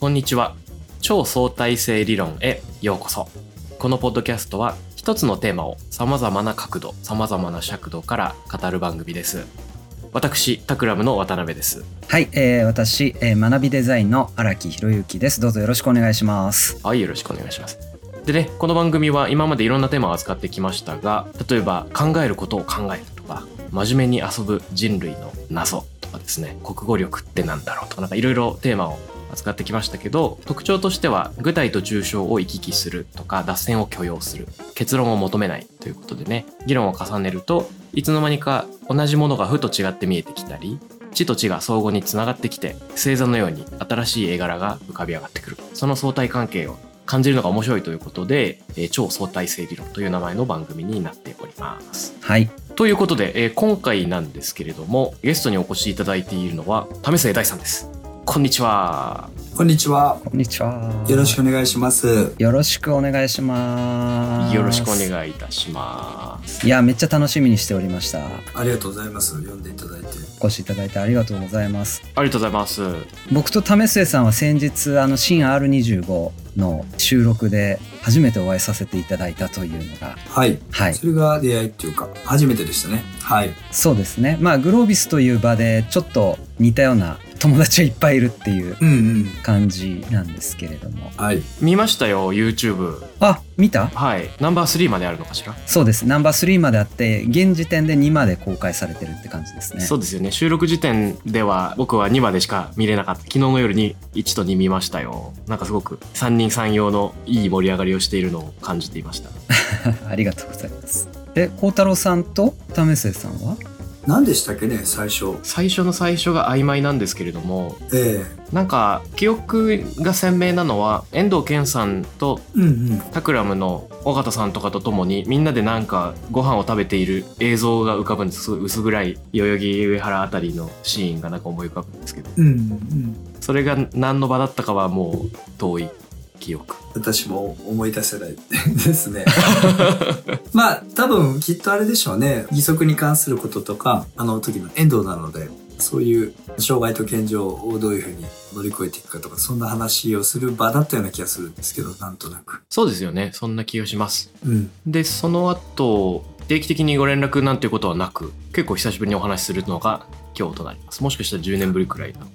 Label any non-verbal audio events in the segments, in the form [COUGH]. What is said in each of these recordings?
こんにちは。超相対性理論へようこそ。このポッドキャストは一つのテーマを様々な角度様々な尺度から語る番組です。私タクラムの渡辺です。はい、えー、私、えー、学びデザインの荒木博之です。どうぞよろしくお願いします。はいよろしくお願いします。でねこの番組は今までいろんなテーマを扱ってきましたが例えば考えることを考えるとか真面目に遊ぶ人類の謎とかですね国語力ってなんだろうとかなんかいろいろテーマを扱ってきましたけど特徴としては具体と抽象を行き来するとか脱線を許容する結論を求めないということでね議論を重ねるといつの間にか同じものがふと違って見えてきたり地と地が相互につながってきて星座のように新しい絵柄が浮かび上がってくるその相対関係を感じるのが面白いということで、えー超相対性理論という名前の番組になっております。はいということで、えー今回なんですけれどもゲストにお越しいただいているのは為末大さんです。こんにちは。こんにちは。こんにちはよろしくお願いします。よろしくお願いしますよろしくお願いいたします。いやめっちゃ楽しみにしておりましたありがとうございます。読んでいただいて。お越しいただいてありがとうございますありがとうございます。僕と為末さんは先日あの新 R25 の収録で初めてお会いさせていただいたというのがはい。はいそれが出会いっていうか、初めてでしたね。はい。そうですねまあグロービスという場でちょっと似たような友達がいっぱいいるっていう。感じなんですけれどもはい。見ましたよ YouTube。あ見た？はい。ナンバー3まであるのかしら？そうですナンバー3まであって現時点で2まで公開されてるって感じですねそうですよね。収録時点では僕は2までしか見れなかった。昨日の夜に1と2見ましたよ。なんかすごく三人三様のいい盛り上がりをしているのを感じていました。[LAUGHS] ありがとうございますで孝太郎さんと為末さんは？何でしたっけね、最初。最初の最初が曖昧なんですけれども、えなんか記憶が鮮明なのは遠藤健さんと。タクラムの尾形さんとかと共にみんなでなんかご飯を食べている映像が浮かぶんです薄暗い代々木上原あたりのシーンがなんか思い浮かぶんですけどうんうん。それが何の場だったかはもう遠い記憶私も思い出せないですね。[LAUGHS] まあ、多分きっとあれでしょうね。義足に関することとか、あの時の遠藤なので、そういう障害と健常をどういうふうに乗り越えていくかとか、そんな話をする場だったような気がするんですけど、なんとなく。そうですよねそんな気がしますうん。でその後定期的にご連絡なんていうことはなく結構久しぶりにお話しするのが今日となりますもしかしたら10年ぶりくらいなの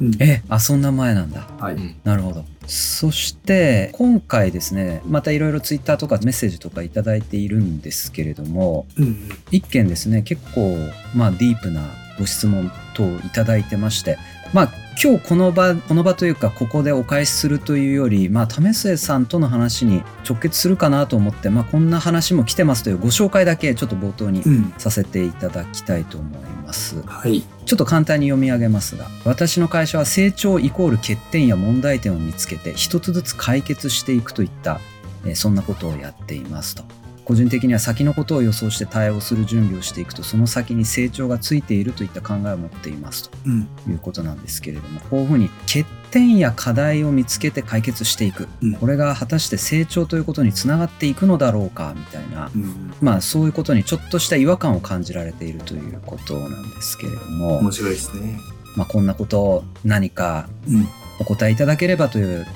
うん。えあそんな前なんだはい。うんなるほどそして今回ですねまたいろいろツイッターとかメッセージとかいただいているんですけれどもうんうん。一件ですね結構まあディープなご質問等いただいてましてまあ今日この場この場というかここでお返しするというよりまあ為末さんとの話に直結するかなと思ってまあこんな話も来てますというご紹介だけちょっと冒頭にうん。させていただきたいと思います。はい。ちょっと簡単に読み上げますが私の会社は成長イコール欠点や問題点を見つけて一つずつ解決していくといった、えーそんなことをやっていますと個人的には先のことを予想して対応する準備をしていくとその先に成長がついているといった考えを持っていますとうん。いうことなんですけれどもこういうふうに欠点や課題を見つけて解決していくうんこれが果たして成長ということにつながっていくのだろうかみたいなうん。まあそういうことにちょっとした違和感を感じられているということなんですけれども面白いですね。まあ、こんなことを何かうん。お答えいただければという、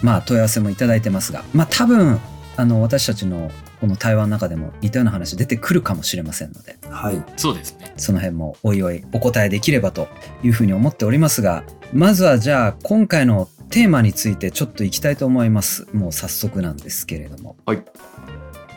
まあ、問い合わせもいただいてますが、まあ、多分あの私たちのこの対話の中でも似たような話出てくるかもしれませんのではい。そうですね。その辺もおいおいお答えできればというふうに思っておりますがまずはじゃあ今回のテーマについてちょっといきたいと思います。もう早速なんですけれども。はい。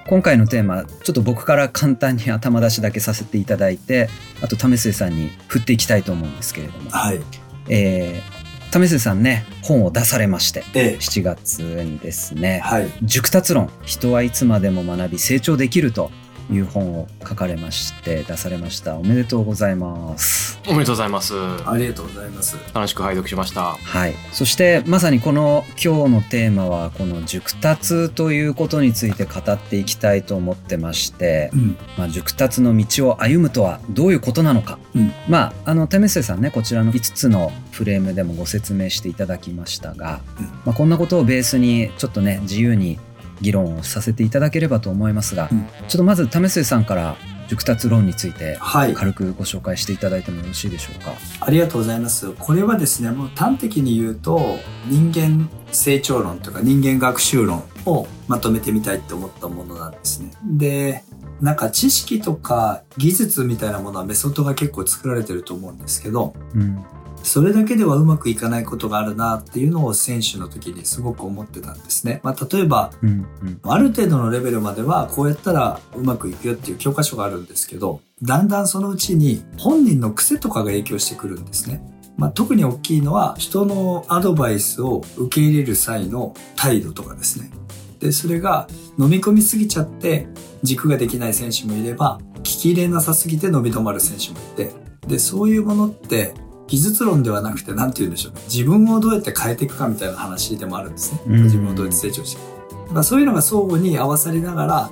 今回のテーマちょっと僕から簡単に頭出しだけさせていただいてあと為末さんに振っていきたいと思うんですけれども。はい。えー、為末さんね本を出されましてええ。7月にですねはい。「熟達論人はいつまでも学び成長できる」という本を書かれまして出されました。おめでとうございます。おめでとうございます。ありがとうございます。楽しく拝読しました。はい。そしてまさにこの今日のテーマはこの熟達ということについて語っていきたいと思ってまして、うん。まあ、熟達の道を歩むとはどういうことなのか、うん。まああの為末さんねこちらの5つのフレームでもご説明していただきましたが、うん。まあ、こんなことをベースにちょっとね自由に議論をさせていただければと思いますが、うんちょっとまず為末さんから熟達論についてはい。軽くご紹介していただいてもよろしいでしょうか？ありがとうございます。これはですね、もう端的に言うと、人間成長論とか人間学習論をまとめてみたいって思ったものなんですね。で、なんか知識とか技術みたいなものはメソッドが結構作られてると思うんですけど、うん。それだけではうまくいかないことがあるなっていうのを選手の時にすごく思ってたんですね。まあ、例えば、うん。うん。ある程度のレベルまではこうやったらうまくいくよっていう教科書があるんですけど、だんだんそのうちに本人の癖とかが影響してくるんですね。まあ、特に大きいのは人のアドバイスを受け入れる際の態度とかですね。で、それが飲み込みすぎちゃって軸ができない選手もいれば、聞き入れなさすぎて伸び止まる選手もいて、で、そういうものって技術論ではなくて何て言うんでしょうね。自分をどうやって変えていくかみたいな話でもあるんですね。うん自分をどうやって成長していくか。そういうのが相互に合わさりながら、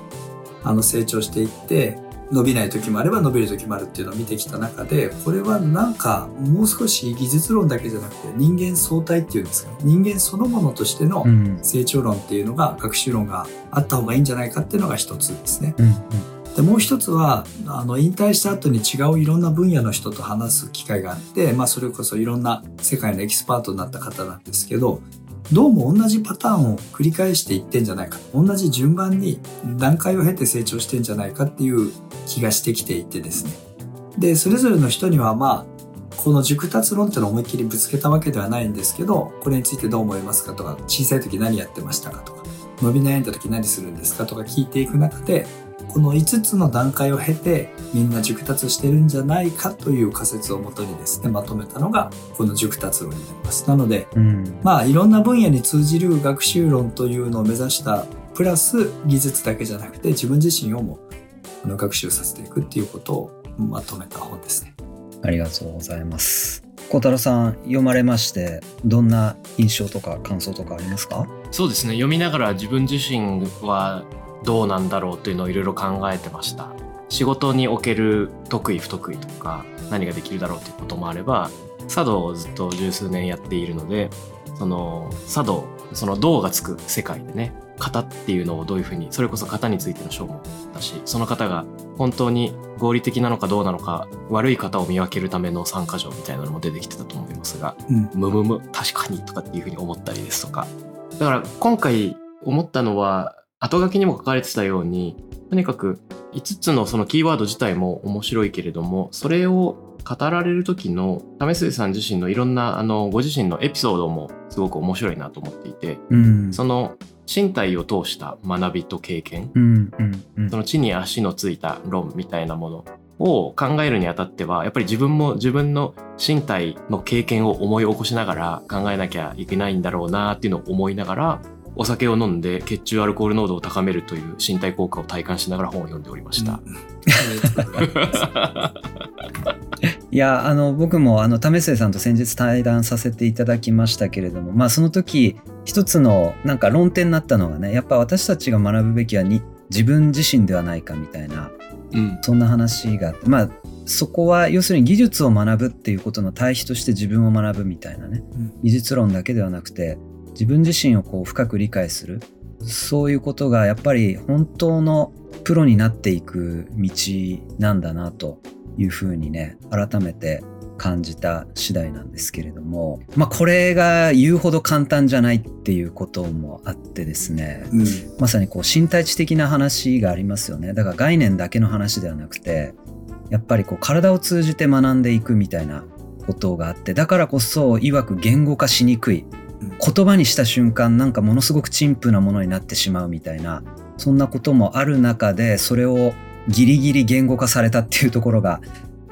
あの成長していって、伸びない時もあれば伸びる時もあるっていうのを見てきた中で、これはなんかもう少し技術論だけじゃなくて人間相対っていうんですかね。人間そのものとしてのうん。成長論っていうのが、学習論があった方がいいんじゃないかっていうのが一つですね。うん。で、もう一つは、あの、引退した後に違ういろんな分野の人と話す機会があって、まあ、それこそいろんな世界のエキスパートになった方なんですけど、どうも同じパターンを繰り返していってんじゃないか。同じ順番に段階を経て成長してんじゃないかっていう気がしてきていてですね。で、それぞれの人にはまあ、この熟達論ってのを思いっきりぶつけたわけではないんですけど、これについてどう思いますかとか、小さい時何やってましたかとか、伸び悩んだ時何するんですかとか聞いていく中で、この5つの段階を経てみんな熟達してるんじゃないかという仮説をもとにですね、まとめたのがこの熟達論になります。なので、うん。まあいろんな分野に通じる学習論というのを目指したプラス技術だけじゃなくて自分自身をも学習させていくっていうことをまとめた本ですね。ありがとうございます。小太郎さん、読まれまして、どんな印象とか感想とかありますか？そうですね。読みながら自分自身はどうなんだろうというのをいろいろ考えてました。仕事における得意不得意とか何ができるだろうということもあれば茶道をずっと十数年やっているのでその茶道その道がつく世界でね型っていうのをどういうふうにそれこそ型についての章もだしその方が本当に合理的なのかどうなのか悪い型を見分けるための参加条みたいなのも出てきてたと思いますがうん。むむむ確かにとかっていうふうに思ったりですとかだから今回思ったのは後書きにも書かれてたようにとにかく5つのそのキーワード自体も面白いけれどもそれを語られる時の為末さん自身のいろんなあのご自身のエピソードもすごく面白いなと思っていてうん。その身体を通した学びと経験うん。うん。うんその地に足のついた論みたいなものを考えるにあたってはやっぱり自分も自分の身体の経験を思い起こしながら考えなきゃいけないんだろうなっていうのを思いながらお酒を飲んで血中アルコール濃度を高めるという身体効果を体感しながら本を読んでおりました。いや、あの、僕も、あの、為末さんと先日対談させていただきましたけれども、まあ、その時、一つの、なんか論点になったのがね、やっぱ私たちが学ぶべきはに、自分自身ではないかみたいな、うん。そんな話があって、まあ、そこは要するに技術を学ぶっていうことの対比として自分を学ぶみたいなね、うん。技術論だけではなくて自分自身をこう深く理解する。そういうことがやっぱり本当のプロになっていく道なんだなというふうにね改めて感じた次第なんですけれどもまあこれが言うほど簡単じゃないっていうこともあってですねうん。まさにこう身体知的な話がありますよね。だから概念だけの話ではなくてやっぱりこう体を通じて学んでいくみたいなことがあってだからこそ曰く言語化しにくいうん。言葉にした瞬間なんかものすごく陳腐なものになってしまうみたいなそんなこともある中でそれをギリギリ言語化されたっていうところが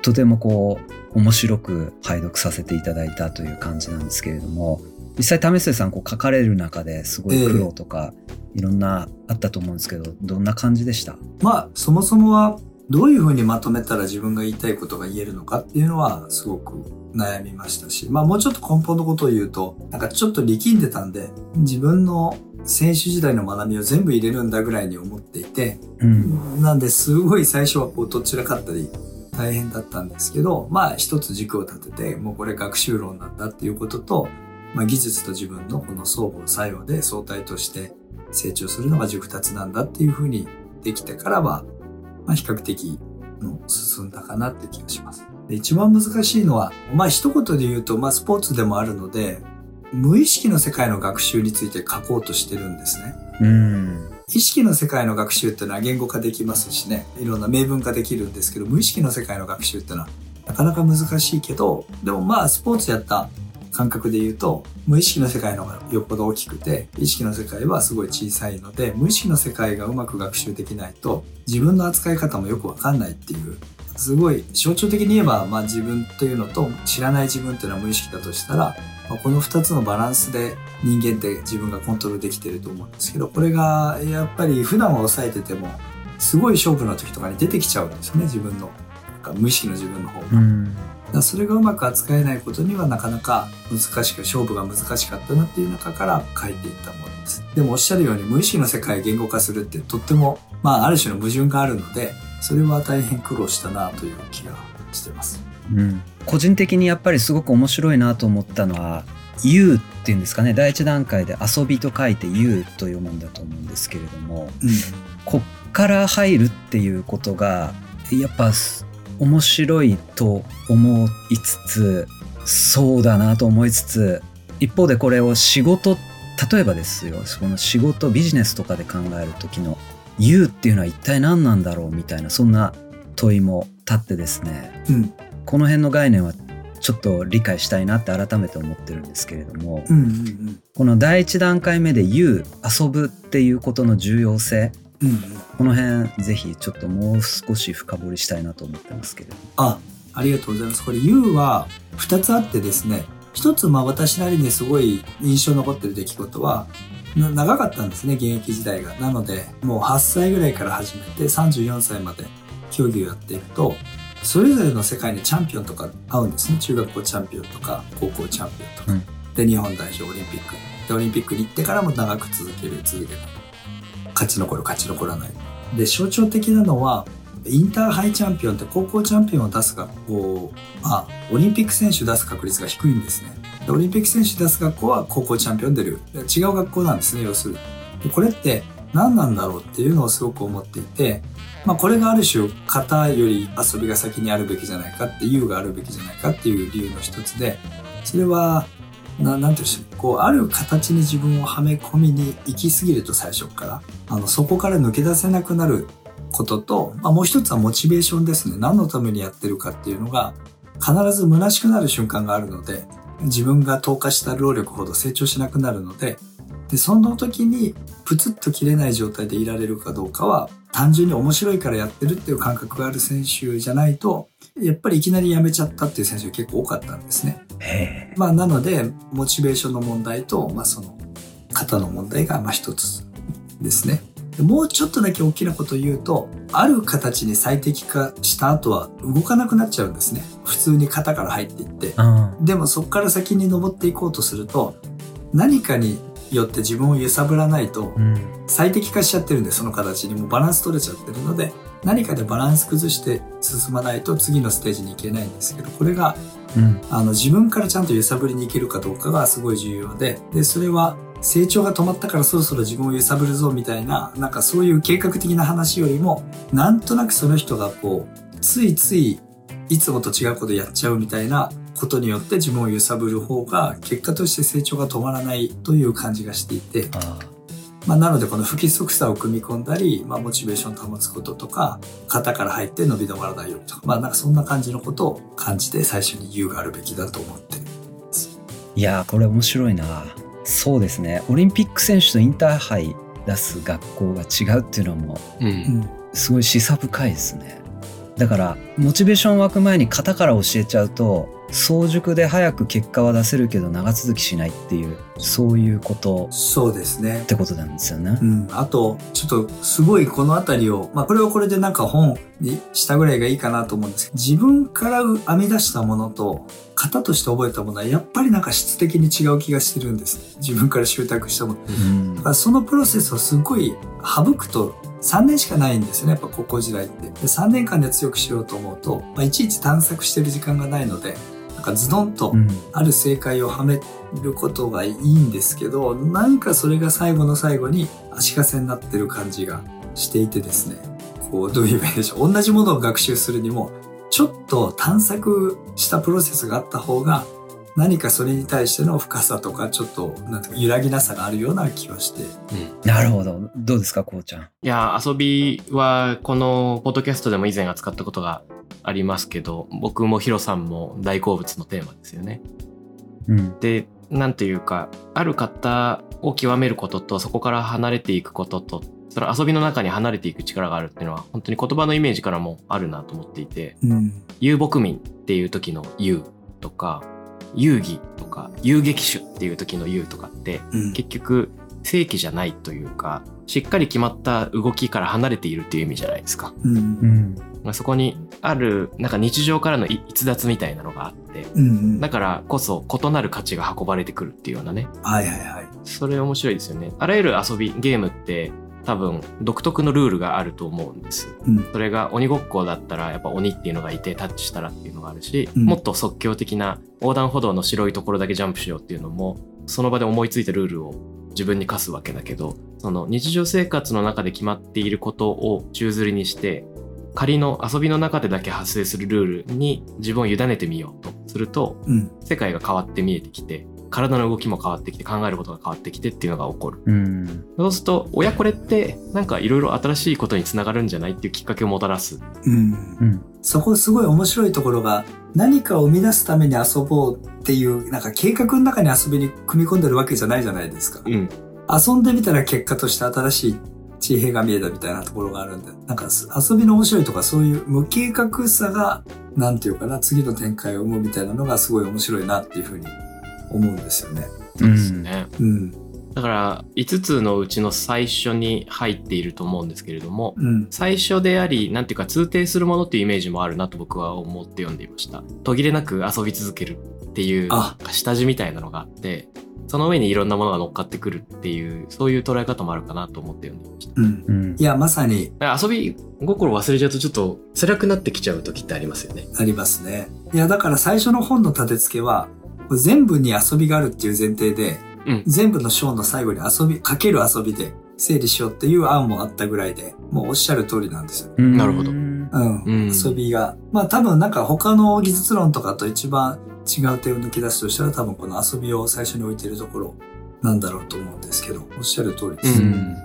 とてもこう面白く拝読させていただいたという感じなんですけれども実際為末さんこう書かれる中ですごい苦労とか、いろんなあったと思うんですけどどんな感じでした？まあそもそもはどういうふうにまとめたら自分が言いたいことが言えるのかっていうのはすごく悩みましたし、まあもうちょっと根本のことを言うと、なんかちょっと力んでたんで、自分の選手時代の学びを全部入れるんだぐらいに思っていて、うん。なんですごい最初はこうどちらかったり大変だったんですけど、まあ一つ軸を立てて、もうこれ学習論なんだっていうことと、まあ技術と自分のこの相互作用で相対として成長するのが熟達なんだっていうふうにできてからは、まあ比較的、の進んだかなって気がします。で一番難しいのは、まあ一言で言うと、まあスポーツでもあるので、無意識の世界の学習について書こうとしてるんですね。うん。意識の世界の学習っていうのは言語化できますしね、いろんな明文化できるんですけど、無意識の世界の学習っていうのはなかなか難しいけど、でもまあスポーツやった感覚で言うと、無意識の世界の方がよっぽど大きくて、意識の世界はすごい小さいので、無意識の世界がうまく学習できないと、自分の扱い方もよくわかんないっていう、すごい象徴的に言えば、まあ自分というのと知らない自分っていうのは無意識だとしたら、まあこの二つのバランスで人間って自分がコントロールできてると思うんですけど、これがやっぱり普段は抑えてても、すごい勝負の時とかに出てきちゃうんですよね、自分の。なんか無意識の自分の方が。うん。だそれがうまく扱えないことにはなかなか難しく勝負が難しかったなっていう中から書いていったものです。でもおっしゃるように無意識の世界を言語化するってとってもまあある種の矛盾があるのでそれは大変苦労したなという気がしてます。うん。個人的にやっぱりすごく面白いなと思ったのは、遊っていうんですかね、第一段階で遊びと書いて遊と読むんだと思うんですけれども、うん。こっから入るっていうことが、やっぱす面白いと思いつつ、そうだなと思いつつ、一方でこれを仕事、例えばですよ、その仕事、ビジネスとかで考える時の、遊っていうのは一体何なんだろうみたいな、そんな問いも立ってですね、うん。この辺の概念はちょっと理解したいなって改めて思ってるんですけれども、うんうんこの第一段階目で言う遊ぶっていうことの重要性うんうんこの辺ぜひちょっともう少し深掘りしたいなと思ってますけれどもあありがとうございます。これ U は2つあってですね一つまあ私なりにすごい印象に残ってる出来事はな長かったんですね現役時代が。なのでもう8歳ぐらいから始めて34歳まで競技をやっているとそれぞれの世界にチャンピオンとか会うんですね。中学校チャンピオンとか高校チャンピオンとか、うん。で日本代表オリンピック。でオリンピックに行ってからも長く続ける続けない。勝ち残る勝ち残らない。で象徴的なのはインターハイチャンピオンって高校チャンピオンを出す学校はオリンピック選手出す確率が低いんですね。でオリンピック選手出す学校は高校チャンピオン出る。で違う学校なんですね要するに。でこれって何なんだろうっていうのをすごく思っていてまあこれがある種型より遊びが先にあるべきじゃないかって優があるべきじゃないかっていう理由の一つでそれはなんていうんでしょうこうある形に自分をはめ込みに行き過ぎると最初からあのそこから抜け出せなくなることと、まあ、もう一つはモチベーションですね。何のためにやってるかっていうのが必ず虚しくなる瞬間があるので自分が投下した労力ほど成長しなくなるのででその時にプツッと切れない状態でいられるかどうかは単純に面白いからやってるっていう感覚がある選手じゃないとやっぱりいきなりやめちゃったっていう選手が結構多かったんですね。まあ、なので、モチベーションの問題と、まあ、その、肩の問題が、まあ、一つですね。でもうちょっとだけ大きなことを言うと、ある形に最適化した後は動かなくなっちゃうんですね。普通に肩から入っていって。あでもそこから先に登っていこうとすると、何かによって自分を揺さぶらないと最適化しちゃってるんで、その形にもうバランス取れちゃってるので、何かでバランス崩して進まないと次のステージに行けないんですけど、これがうん。あの自分からちゃんと揺さぶりに行けるかどうかがすごい重要で、で、それは成長が止まったからそろそろ自分を揺さぶるぞみたいな、なんかそういう計画的な話よりも、なんとなくその人がこう、ついついいつもと違うことやっちゃうみたいなことによって自分を揺さぶる方が結果として成長が止まらないという感じがしていて、あまあ、なのでこの不規則さを組み込んだり、まあ、モチベーションを保つこととか、型から入って伸び止まらないようにとか、まあなんかそんな感じのことを感じて最初に言うがあるべきだと思ってる。いやーこれ面白いなそうですねオリンピック選手とインターハイ出す学校が違うっていうのはもう。うんすごい示唆深いですねだからモチベーション湧く前に型から教えちゃうと早熟で早く結果は出せるけど長続きしないっていうそういうことそうですねっ。てことなんですよねう。ん。あと、ちょっとすごいこのあたりを、まあこれはこれでなんか本にしたぐらいがいいかなと思うんですけど、自分から編み出したものと、型として覚えたものはやっぱりなんか質的に違う気がしてるんです。自分から習得したもの。うんだからそのプロセスをすごい省くと3年しかないんですよね、やっぱ高校時代って。で3年間で強くしようと思うと、まあ、いちいち探索してる時間がないので、かズドンとうんある正解をはめることがいいんですけど、なんかそれが最後の最後に足かせになってる感じがしていてですね。こう、どう言えばいいでしょう。同じものを学習するにも、ちょっと探索したプロセスがあった方が、何かそれに対しての深さとか、ちょっと、なん揺らぎなさがあるような気がして。なるほど。どうですか、こうちゃん。いや、遊びはこのポッドキャストでも以前扱ったことがありますけど、僕もヒロさんも大好物のテーマですよね。うん。で、なんていうか、ある方を極めることと、そこから離れていくことと、その遊びの中に離れていく力があるっていうのは、本当に言葉のイメージからもあるなと思っていて、うん。遊牧民っていう時の遊とか、遊戯とか、遊撃手っていう時の遊とかって、うん。結局、正規じゃないというか、しっかり決まった動きから離れているっていう意味じゃないですか。うん。うん。まあそこにある、なんか日常からのい逸脱みたいなのがあって、うん。だからこそ異なる価値が運ばれてくるっていうようなね。はいはいはい。それ面白いですよね。あらゆる遊び、ゲームって多分独特のルールがあると思うんです。うん。それが鬼ごっこだったらやっぱ鬼っていうのがいてタッチしたらっていうのがあるし、うんもっと即興的な横断歩道の白いところだけジャンプしようっていうのもその場で思いついたルールを自分に課すわけだけどその日常生活の中で決まっていることを宙吊りにして仮の遊びの中でだけ発生するルールに自分を委ねてみようとするとうん。世界が変わって見えてきて体の動きも変わってきて考えることが変わってきてっていうのが起こるうん。そうすると親これってなんかいろいろ新しいことにつながるんじゃないっていうきっかけをもたらすうん。うん。そこすごい面白いところが、何かを生み出すために遊ぼうっていう、なんか計画の中に遊びに組み込んでるわけじゃないじゃないですか。うん遊んでみたら結果として新しい地平が見えたみたいなところがあるんで、なんか遊びの面白いとかそういう無計画さが、なんていうかな、次の展開を生むみたいなのがすごい面白いなっていうふうに思うんですよね。そうですね。うん。だから5つのうちの最初に入っていると思うんですけれどもうん。最初でありなんていうか通底するものっていうイメージもあるなと僕は思って読んでいました途切れなく遊び続けるっていうあ下地みたいなのがあってその上にいろんなものが乗っかってくるっていうそういう捉え方もあるかなと思って読んでいましたうん。うんい。や、まさに遊び心忘れちゃうとちょっと辛くなってきちゃう時ってありますよねありますね。いや、だから最初の本の立て付けは、全部に遊びがあるっていう前提で、うん全部の章の最後に遊び、かける遊びで整理しようっていう案もあったぐらいで、もうおっしゃる通りなんですよ。うんなるほど。うん遊びが。まあ多分なんか他の技術論とかと一番違う点を抜き出すとしたら多分この遊びを最初に置いてるところなんだろうと思うんですけど、おっしゃる通りです。うん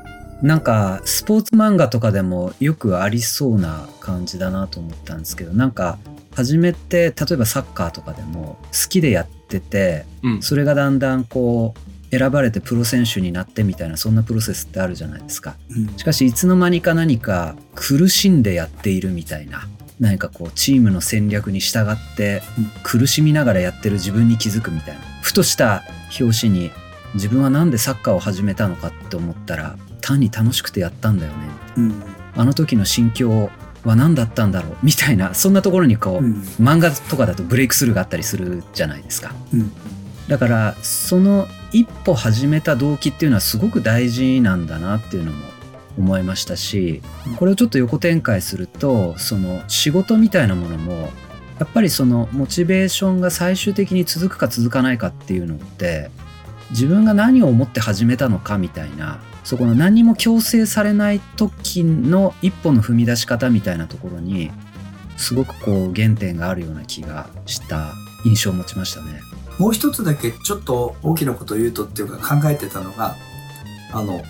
なんかスポーツ漫画とかでもよくありそうな感じだなと思ったんですけどなんか初めて例えばサッカーとかでも好きでやっててうん。それがだんだんこう選ばれてプロ選手になってみたいなそんなプロセスってあるじゃないですか。うん。しかしいつの間にか何か苦しんでやっているみたいな何かこうチームの戦略に従ってうん。苦しみながらやってる自分に気づくみたいなふとした表紙に自分はなんでサッカーを始めたのかって思ったら単に楽しくてやったんだよね。うん。あの時の心境は何だったんだろうみたいなそんなところにこう、うん。漫画とかだとブレイクスルーがあったりするじゃないですかうん。だからその一歩始めた動機っていうのはすごく大事なんだなっていうのも思いましたしこれをちょっと横展開するとその仕事みたいなものもやっぱりそのモチベーションが最終的に続くか続かないかっていうのって自分が何を思って始めたのかみたいなそこの何も強制されない時の一歩の踏み出し方みたいなところにすごくこう原点があるような気がした印象を持ちましたね。もう一つだけちょっと大きなことを言うとっていうか考えてたのが、あの、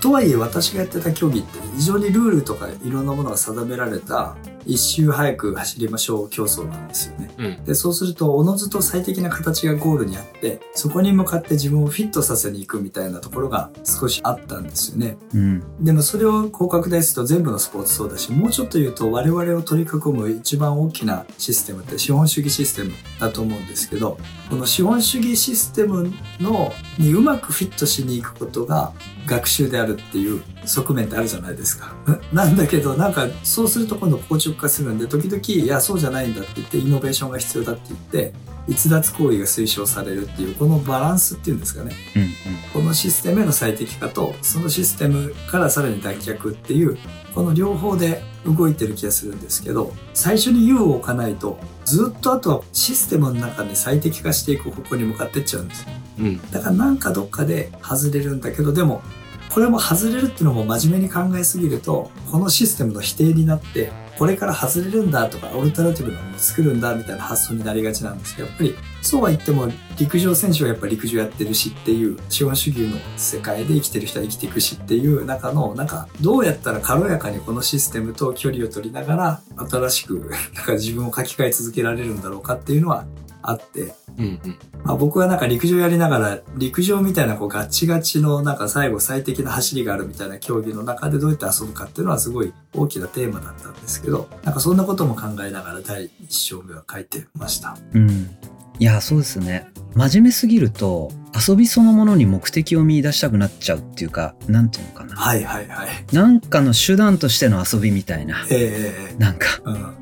とはいえ私がやってた競技って非常にルールとかいろんなものが定められた一周早く走りましょう競争なんですよね。うんで、そうするとおのずと最適な形がゴールにあって、そこに向かって自分をフィットさせに行くみたいなところが少しあったんですよね。うんでもそれを広角ですと全部のスポーツそうだし、もうちょっと言うと我々を取り囲む一番大きなシステムって資本主義システムだと思うんですけど、この資本主義システムのにうまくフィットしに行くことが学習であるっていう側面ってあるじゃないですか。[LAUGHS] なんだけどなんかそうすると今度硬直化するんで時々いやそうじゃないんだって言ってイノベーションが必要だって言って逸脱行為が推奨されるっていうこのバランスっていうんですかね。うんこのシステムへの最適化とそのシステムからさらに脱却っていうこの両方で動いてる気がするんですけど最初に U を置かないとずっとあとはシステムの中に最適化していく方向に向かってっちゃうんですうんだからなんかどっかで外れるんだけどでもこれも外れるっていうのも真面目に考えすぎると、このシステムの否定になって、これから外れるんだとか、オルタナティブなものを作るんだみたいな発想になりがちなんですけど、やっぱりそうは言っても陸上選手はやっぱ陸上やってるしっていう資本主義の世界で生きてる人は生きていくしっていう中の、なんかどうやったら軽やかにこのシステムと距離を取りながら新しくなんか自分を書き換え続けられるんだろうかっていうのはあって、うんうん。まあ、僕はなんか陸上やりながら陸上みたいなこうガチガチのなんか最後最適な走りがあるみたいな競技の中でどうやって遊ぶかっていうのはすごい大きなテーマだったんですけどなんかそんなことも考えながら第一章目は書いてました。うん。いやそうですね。真面目すぎると遊びそのものに目的を見出したくなっちゃうっていうかなんていうのかな。はいはいはい。なんかの手段としての遊びみたいな、えー、なんか、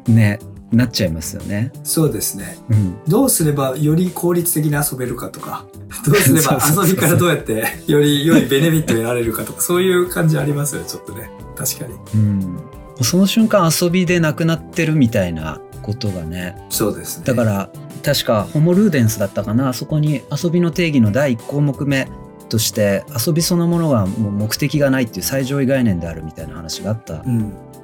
うん、ねなっちゃいますよね。そうですね。うん、どうすればより効率的に遊べるかとか、[LAUGHS] どうすれば [LAUGHS] 遊びからどうやってより良いベネフィットを得られるかとか、そういう感じありますよ、ちょっとね。確かに。うん。その瞬間遊びでなくなってるみたいなことがね。そうですね。だから、確かホモルーデンスだったかな、あそこに遊びの定義の第1項目目として遊びそのものがもう目的がないっていう最上位概念であるみたいな話があった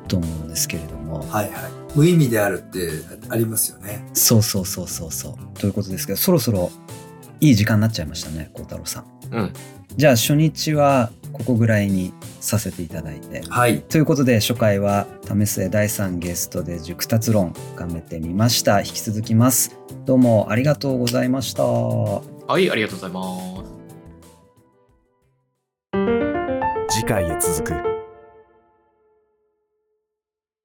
と思うんですけれども。はいはい。無意味であるってありますよね。そうそうそうそうそう。ということですけど、そろそろいい時間になっちゃいましたね、孝太郎さん。うん。じゃあ初日はここぐらいにさせていただいて。はい。ということで初回は為末第3ゲストで熟達論深めてみました。引き続きます。どうもありがとうございました。はい、ありがとうございます。次回へ続く。